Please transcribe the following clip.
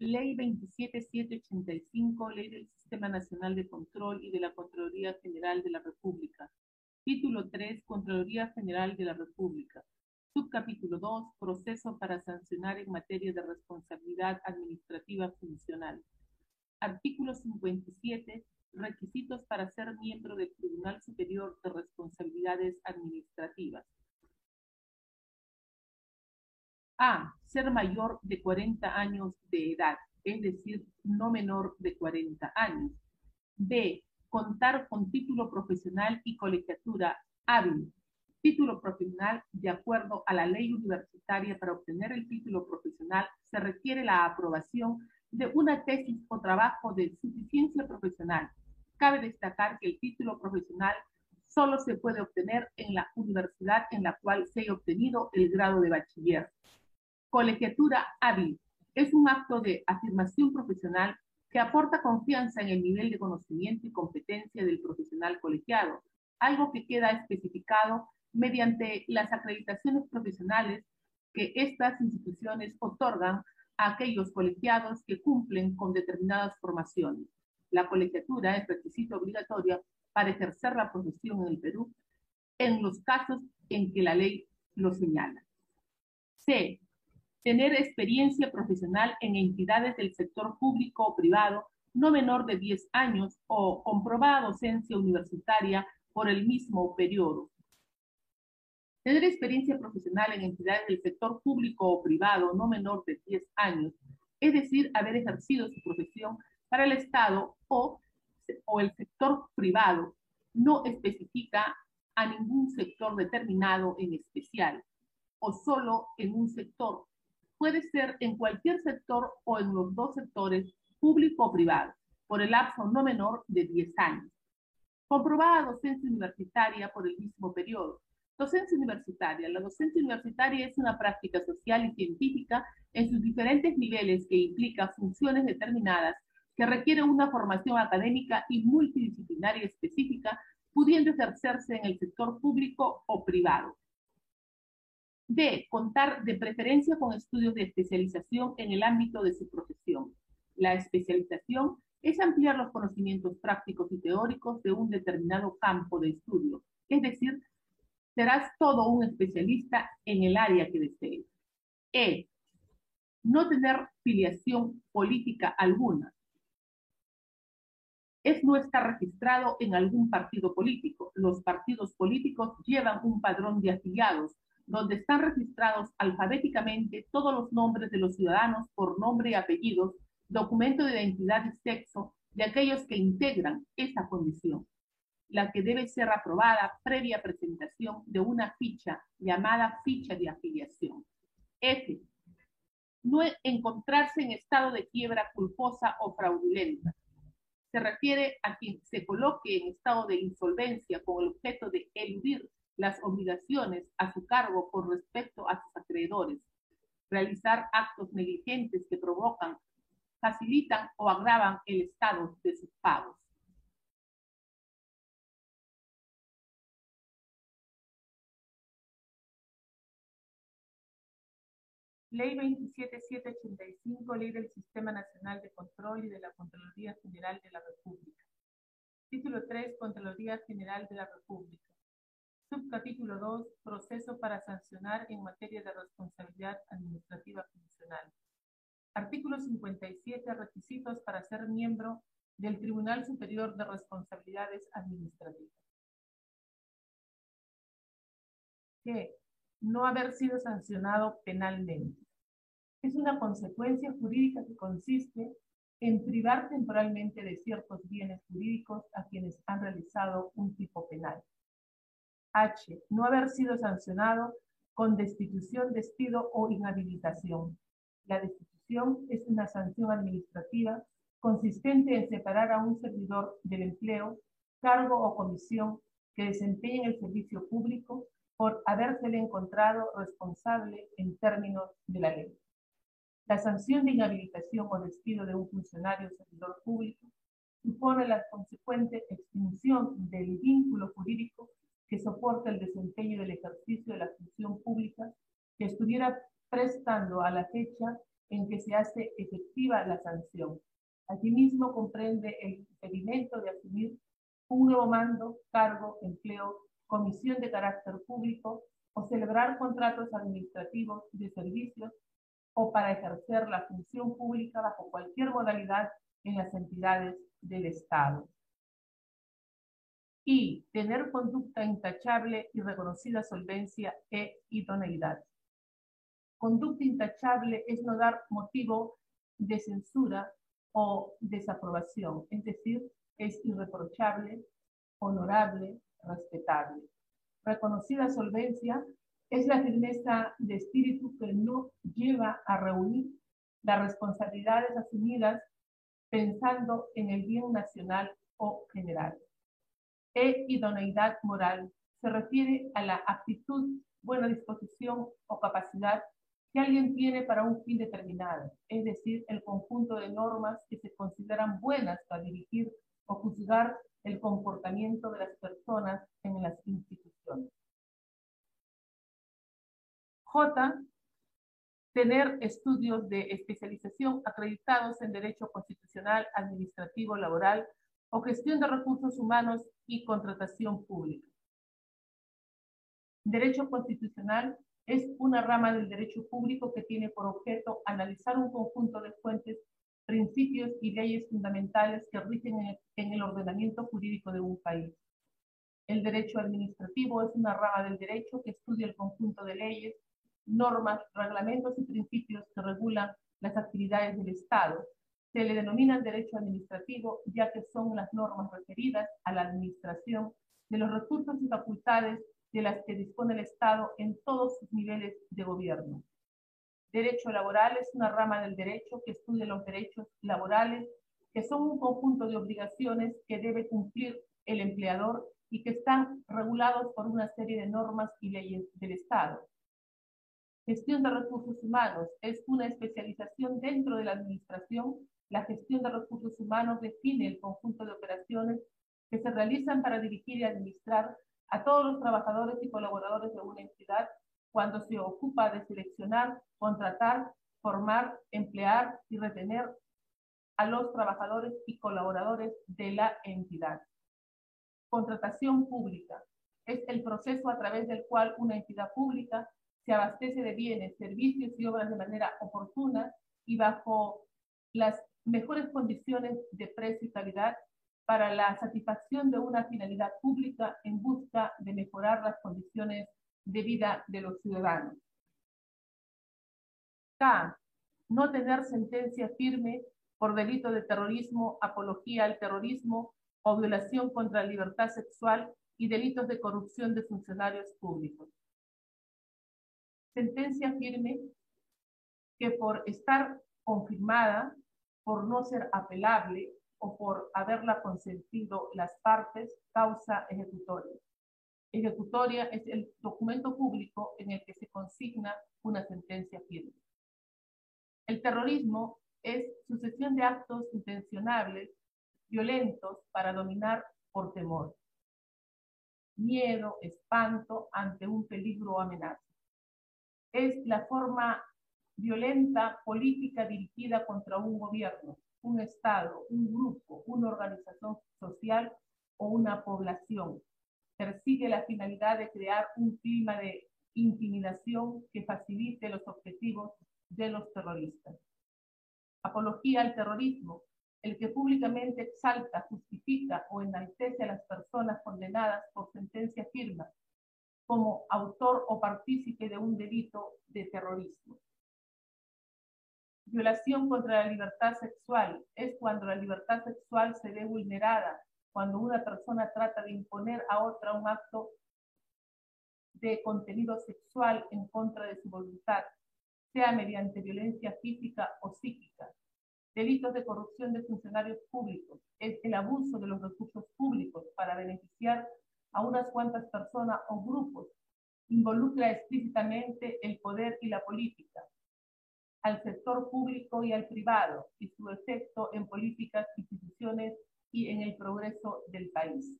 Ley 27785, Ley del Sistema Nacional de Control y de la Contraloría General de la República. Título 3, Contraloría General de la República. Subcapítulo 2, Proceso para sancionar en materia de responsabilidad administrativa funcional. Artículo 57, Requisitos para ser miembro del Tribunal Superior de Responsabilidades Administrativas. A. Ser mayor de 40 años de edad, es decir, no menor de 40 años. B. Contar con título profesional y colegiatura hábil. Título profesional, de acuerdo a la ley universitaria, para obtener el título profesional se requiere la aprobación de una tesis o trabajo de suficiencia profesional Cabe destacar que el título profesional solo se puede obtener en la universidad en la cual se haya obtenido el grado de bachiller. Colegiatura hábil es un acto de afirmación profesional que aporta confianza en el nivel de conocimiento y competencia del profesional colegiado, algo que queda especificado mediante las acreditaciones profesionales que estas instituciones otorgan a aquellos colegiados que cumplen con determinadas formaciones. La colegiatura es requisito obligatorio para ejercer la profesión en el Perú en los casos en que la ley lo señala. C. Tener experiencia profesional en entidades del sector público o privado no menor de 10 años o comprobada docencia universitaria por el mismo periodo. Tener experiencia profesional en entidades del sector público o privado no menor de 10 años, es decir, haber ejercido su profesión para el Estado o, o el sector privado no especifica a ningún sector determinado en especial o solo en un sector. Puede ser en cualquier sector o en los dos sectores, público o privado, por el lapso no menor de 10 años. Comprobada docencia universitaria por el mismo periodo. Docencia universitaria. La docencia universitaria es una práctica social y científica en sus diferentes niveles que implica funciones determinadas que requiere una formación académica y multidisciplinaria específica, pudiendo ejercerse en el sector público o privado. D. Contar de preferencia con estudios de especialización en el ámbito de su profesión. La especialización es ampliar los conocimientos prácticos y teóricos de un determinado campo de estudio, es decir, serás todo un especialista en el área que desees. E. No tener filiación política alguna, es no estar registrado en algún partido político. Los partidos políticos llevan un padrón de afiliados donde están registrados alfabéticamente todos los nombres de los ciudadanos por nombre y apellidos, documento de identidad y sexo de aquellos que integran esa condición, la que debe ser aprobada previa presentación de una ficha llamada ficha de afiliación. F. No encontrarse en estado de quiebra culposa o fraudulenta se refiere a quien se coloque en estado de insolvencia con el objeto de eludir las obligaciones a su cargo con respecto a sus acreedores, realizar actos negligentes que provocan, facilitan o agravan el estado de sus pagos. Ley 27785, Ley del Sistema Nacional de Control y de la Contraloría General de la República. Título 3, Contraloría General de la República. Subcapítulo 2, Proceso para sancionar en materia de responsabilidad administrativa funcional. Artículo 57, Requisitos para ser miembro del Tribunal Superior de Responsabilidades Administrativas. ¿Qué? no haber sido sancionado penalmente. Es una consecuencia jurídica que consiste en privar temporalmente de ciertos bienes jurídicos a quienes han realizado un tipo penal. H. No haber sido sancionado con destitución, despido o inhabilitación. La destitución es una sanción administrativa consistente en separar a un servidor del empleo, cargo o comisión que desempeñe el servicio público por habérsele encontrado responsable en términos de la ley. La sanción de inhabilitación o despido de un funcionario o servidor público supone la consecuente extinción del vínculo jurídico que soporta el desempeño del ejercicio de la función pública que estuviera prestando a la fecha en que se hace efectiva la sanción. Asimismo, comprende el impedimento de asumir un nuevo mando, cargo, empleo, comisión de carácter público o celebrar contratos administrativos de servicios o para ejercer la función pública bajo cualquier modalidad en las entidades del Estado. Y tener conducta intachable y reconocida solvencia e idoneidad. Conducta intachable es no dar motivo de censura o desaprobación, es decir, es irreprochable, honorable, respetable. Reconocida solvencia es la firmeza de espíritu que no lleva a reunir las responsabilidades asumidas pensando en el bien nacional o general. E idoneidad moral se refiere a la aptitud, buena disposición o capacidad que alguien tiene para un fin determinado, es decir, el conjunto de normas que se consideran buenas para dirigir o juzgar el comportamiento de las personas en las instituciones. J. Tener estudios de especialización acreditados en Derecho Constitucional, Administrativo, Laboral o Gestión de Recursos Humanos y Contratación Pública. Derecho Constitucional es una rama del derecho público que tiene por objeto analizar un conjunto de fuentes, principios y leyes fundamentales que rigen en el, en el ordenamiento jurídico de un país. El derecho administrativo es una rama del derecho que estudia el conjunto de leyes, normas, reglamentos y principios que regulan las actividades del Estado. Se le denomina derecho administrativo ya que son las normas referidas a la administración de los recursos y facultades de las que dispone el Estado en todos sus niveles de gobierno. Derecho laboral es una rama del derecho que estudia los derechos laborales, que son un conjunto de obligaciones que debe cumplir el empleador y que están regulados por una serie de normas y leyes del Estado. Gestión de recursos humanos es una especialización dentro de la administración. La gestión de recursos humanos define el conjunto de operaciones que se realizan para dirigir y administrar a todos los trabajadores y colaboradores de una entidad cuando se ocupa de seleccionar, contratar, formar, emplear y retener a los trabajadores y colaboradores de la entidad. Contratación pública es el proceso a través del cual una entidad pública se abastece de bienes, servicios y obras de manera oportuna y bajo las mejores condiciones de precio y calidad para la satisfacción de una finalidad pública en busca de mejorar las condiciones de vida de los ciudadanos. K. No tener sentencia firme por delito de terrorismo, apología al terrorismo o violación contra la libertad sexual y delitos de corrupción de funcionarios públicos. Sentencia firme que por estar confirmada, por no ser apelable o por haberla consentido las partes, causa ejecutoria. Ejecutoria es el documento público en el que se consigna una sentencia firme. El terrorismo es sucesión de actos intencionables, violentos, para dominar por temor. Miedo, espanto ante un peligro o amenaza. Es la forma violenta política dirigida contra un gobierno, un Estado, un grupo, una organización social o una población. Persigue la finalidad de crear un clima de intimidación que facilite los objetivos de los terroristas. Apología al terrorismo, el que públicamente exalta, justifica o enaltece a las personas condenadas por sentencia firme como autor o partícipe de un delito de terrorismo. Violación contra la libertad sexual es cuando la libertad sexual se ve vulnerada, cuando una persona trata de imponer a otra un acto de contenido sexual en contra de su voluntad, sea mediante violencia física o psíquica. Delitos de corrupción de funcionarios públicos es el abuso de los recursos públicos para beneficiar a unas cuantas personas o grupos. Involucra explícitamente el poder y la política al sector público y al privado y su efecto en políticas, instituciones y en el progreso del país.